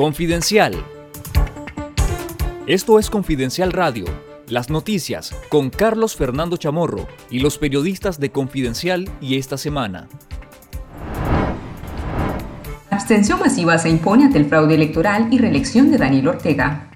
Confidencial. Esto es Confidencial Radio, las noticias con Carlos Fernando Chamorro y los periodistas de Confidencial y esta semana. Abstención masiva se impone ante el fraude electoral y reelección de Daniel Ortega.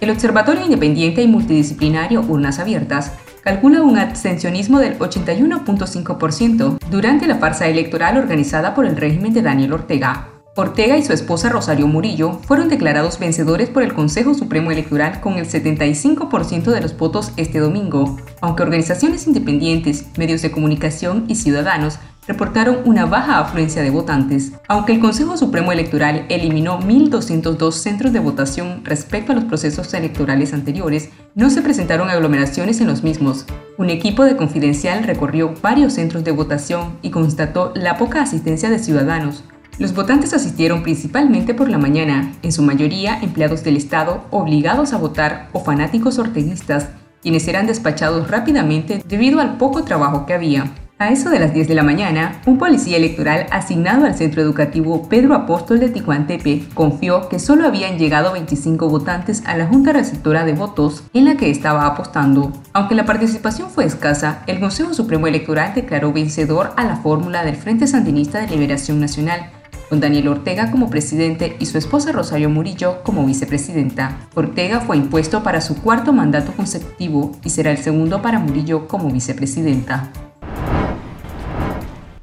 El Observatorio Independiente y Multidisciplinario Urnas Abiertas calcula un abstencionismo del 81.5% durante la farsa electoral organizada por el régimen de Daniel Ortega, Ortega y su esposa Rosario Murillo fueron declarados vencedores por el Consejo Supremo Electoral con el 75% de los votos este domingo, aunque organizaciones independientes, medios de comunicación y ciudadanos reportaron una baja afluencia de votantes. Aunque el Consejo Supremo Electoral eliminó 1.202 centros de votación respecto a los procesos electorales anteriores, no se presentaron aglomeraciones en los mismos. Un equipo de Confidencial recorrió varios centros de votación y constató la poca asistencia de ciudadanos, los votantes asistieron principalmente por la mañana, en su mayoría empleados del Estado obligados a votar o fanáticos orteguistas, quienes eran despachados rápidamente debido al poco trabajo que había. A eso de las 10 de la mañana, un policía electoral asignado al centro educativo Pedro Apóstol de Ticuantepe confió que solo habían llegado 25 votantes a la junta receptora de votos en la que estaba apostando. Aunque la participación fue escasa, el Consejo Supremo Electoral declaró vencedor a la fórmula del Frente Sandinista de Liberación Nacional, con Daniel Ortega como presidente y su esposa Rosario Murillo como vicepresidenta. Ortega fue impuesto para su cuarto mandato consecutivo y será el segundo para Murillo como vicepresidenta.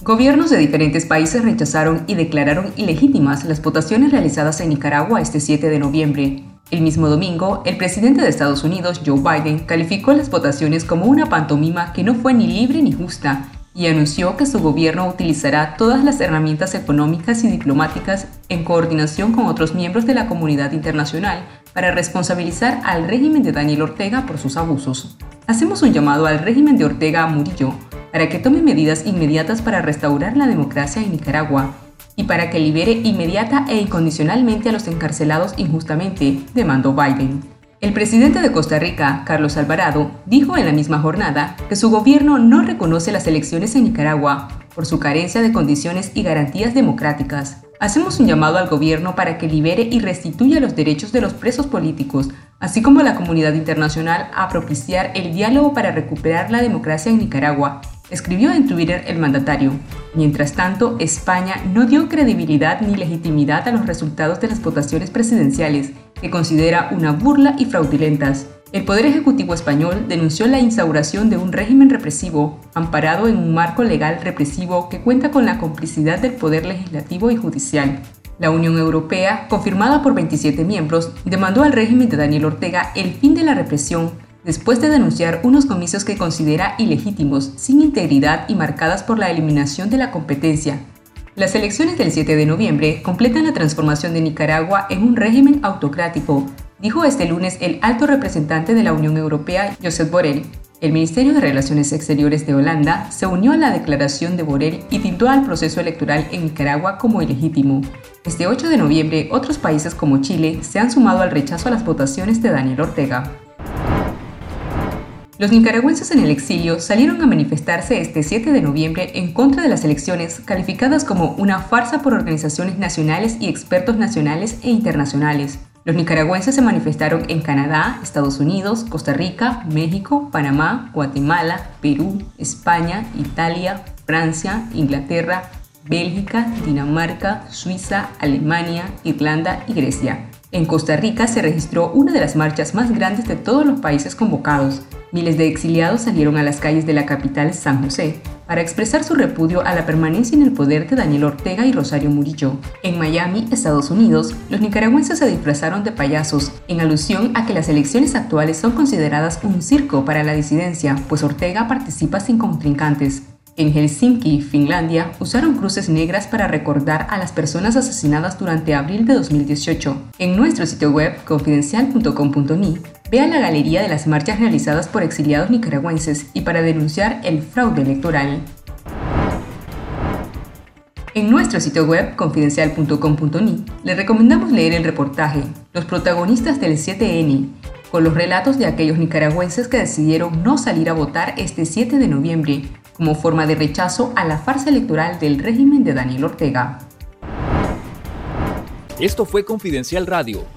Gobiernos de diferentes países rechazaron y declararon ilegítimas las votaciones realizadas en Nicaragua este 7 de noviembre. El mismo domingo, el presidente de Estados Unidos, Joe Biden, calificó las votaciones como una pantomima que no fue ni libre ni justa y anunció que su gobierno utilizará todas las herramientas económicas y diplomáticas en coordinación con otros miembros de la comunidad internacional para responsabilizar al régimen de Daniel Ortega por sus abusos. Hacemos un llamado al régimen de Ortega Murillo para que tome medidas inmediatas para restaurar la democracia en Nicaragua y para que libere inmediata e incondicionalmente a los encarcelados injustamente, demandó Biden. El presidente de Costa Rica, Carlos Alvarado, dijo en la misma jornada que su gobierno no reconoce las elecciones en Nicaragua por su carencia de condiciones y garantías democráticas. Hacemos un llamado al gobierno para que libere y restituya los derechos de los presos políticos, así como a la comunidad internacional a propiciar el diálogo para recuperar la democracia en Nicaragua escribió en Twitter el mandatario. Mientras tanto, España no dio credibilidad ni legitimidad a los resultados de las votaciones presidenciales, que considera una burla y fraudulentas. El Poder Ejecutivo español denunció la instauración de un régimen represivo, amparado en un marco legal represivo que cuenta con la complicidad del Poder Legislativo y Judicial. La Unión Europea, confirmada por 27 miembros, demandó al régimen de Daniel Ortega el fin de la represión después de denunciar unos comicios que considera ilegítimos, sin integridad y marcadas por la eliminación de la competencia. Las elecciones del 7 de noviembre completan la transformación de Nicaragua en un régimen autocrático, dijo este lunes el alto representante de la Unión Europea, Josep Borrell. El Ministerio de Relaciones Exteriores de Holanda se unió a la declaración de Borrell y tildó al proceso electoral en Nicaragua como ilegítimo. Este 8 de noviembre, otros países como Chile se han sumado al rechazo a las votaciones de Daniel Ortega. Los nicaragüenses en el exilio salieron a manifestarse este 7 de noviembre en contra de las elecciones calificadas como una farsa por organizaciones nacionales y expertos nacionales e internacionales. Los nicaragüenses se manifestaron en Canadá, Estados Unidos, Costa Rica, México, Panamá, Guatemala, Perú, España, Italia, Francia, Inglaterra, Bélgica, Dinamarca, Suiza, Alemania, Irlanda y Grecia. En Costa Rica se registró una de las marchas más grandes de todos los países convocados, Miles de exiliados salieron a las calles de la capital San José para expresar su repudio a la permanencia en el poder de Daniel Ortega y Rosario Murillo. En Miami, Estados Unidos, los nicaragüenses se disfrazaron de payasos en alusión a que las elecciones actuales son consideradas un circo para la disidencia, pues Ortega participa sin contrincantes. En Helsinki, Finlandia, usaron cruces negras para recordar a las personas asesinadas durante abril de 2018. En nuestro sitio web confidencial.com.ni, vea la galería de las marchas realizadas por exiliados nicaragüenses y para denunciar el fraude electoral. En nuestro sitio web confidencial.com.ni le recomendamos leer el reportaje Los protagonistas del 7N, con los relatos de aquellos nicaragüenses que decidieron no salir a votar este 7 de noviembre como forma de rechazo a la farsa electoral del régimen de Daniel Ortega. Esto fue Confidencial Radio.